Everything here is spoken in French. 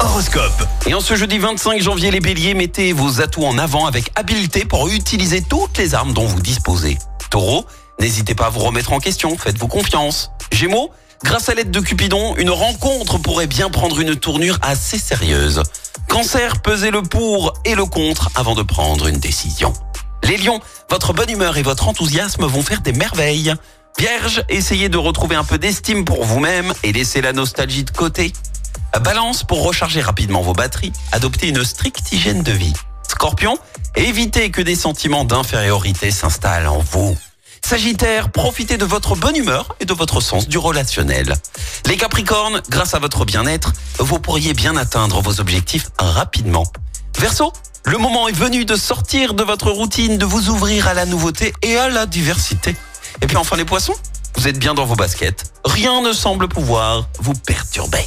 Horoscope. Et en ce jeudi 25 janvier, les béliers, mettez vos atouts en avant avec habileté pour utiliser toutes les armes dont vous disposez. Taureau, n'hésitez pas à vous remettre en question, faites-vous confiance. Gémeaux, grâce à l'aide de Cupidon, une rencontre pourrait bien prendre une tournure assez sérieuse. Cancer, pesez le pour et le contre avant de prendre une décision. Les lions, votre bonne humeur et votre enthousiasme vont faire des merveilles. Vierge, essayez de retrouver un peu d'estime pour vous-même et laissez la nostalgie de côté. Balance, pour recharger rapidement vos batteries, adoptez une stricte hygiène de vie. Scorpion, évitez que des sentiments d'infériorité s'installent en vous. Sagittaire, profitez de votre bonne humeur et de votre sens du relationnel. Les Capricornes, grâce à votre bien-être, vous pourriez bien atteindre vos objectifs rapidement. Verseau, le moment est venu de sortir de votre routine, de vous ouvrir à la nouveauté et à la diversité. Et puis enfin les poissons, vous êtes bien dans vos baskets. Rien ne semble pouvoir vous perturber.